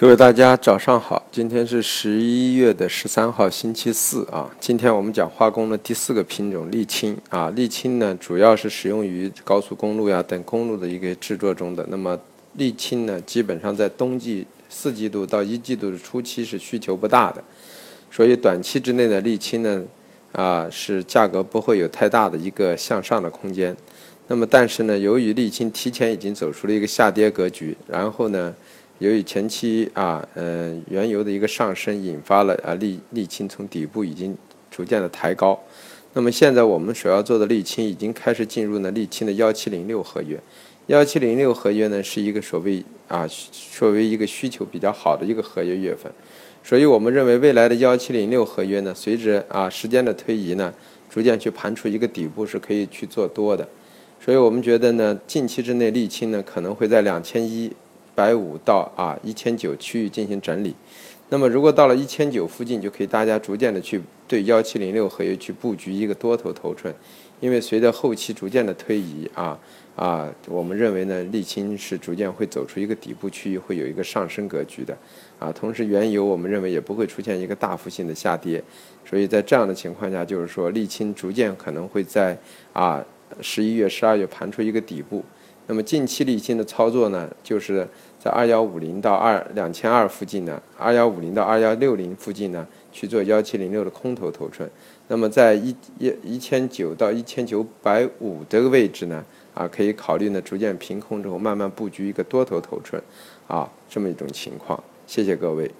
各位大家早上好，今天是十一月的十三号，星期四啊。今天我们讲化工的第四个品种沥青啊。沥青呢，主要是使用于高速公路呀等公路的一个制作中的。那么沥青呢，基本上在冬季四季度到一季度的初期是需求不大的，所以短期之内的沥青呢，啊是价格不会有太大的一个向上的空间。那么但是呢，由于沥青提前已经走出了一个下跌格局，然后呢。由于前期啊，呃，原油的一个上升，引发了啊沥沥青从底部已经逐渐的抬高。那么现在我们所要做的沥青已经开始进入呢沥青的幺七零六合约。幺七零六合约呢是一个所谓啊作为一个需求比较好的一个合约月份，所以我们认为未来的幺七零六合约呢，随着啊时间的推移呢，逐渐去盘出一个底部是可以去做多的。所以我们觉得呢，近期之内沥青呢可能会在两千一。百五到啊一千九区域进行整理，那么如果到了一千九附近，就可以大家逐渐的去对幺七零六合约去布局一个多头头寸，因为随着后期逐渐的推移啊啊，我们认为呢沥青是逐渐会走出一个底部区域，会有一个上升格局的。啊，同时原油我们认为也不会出现一个大幅性的下跌，所以在这样的情况下，就是说沥青逐渐可能会在啊十一月、十二月盘出一个底部。那么近期沥青的操作呢，就是在二幺五零到二两千二附近呢，二幺五零到二幺六零附近呢去做幺七零六的空头头寸。那么在一一一千九到一千九百五这个位置呢，啊可以考虑呢逐渐平空之后慢慢布局一个多头头寸，啊这么一种情况。谢谢各位。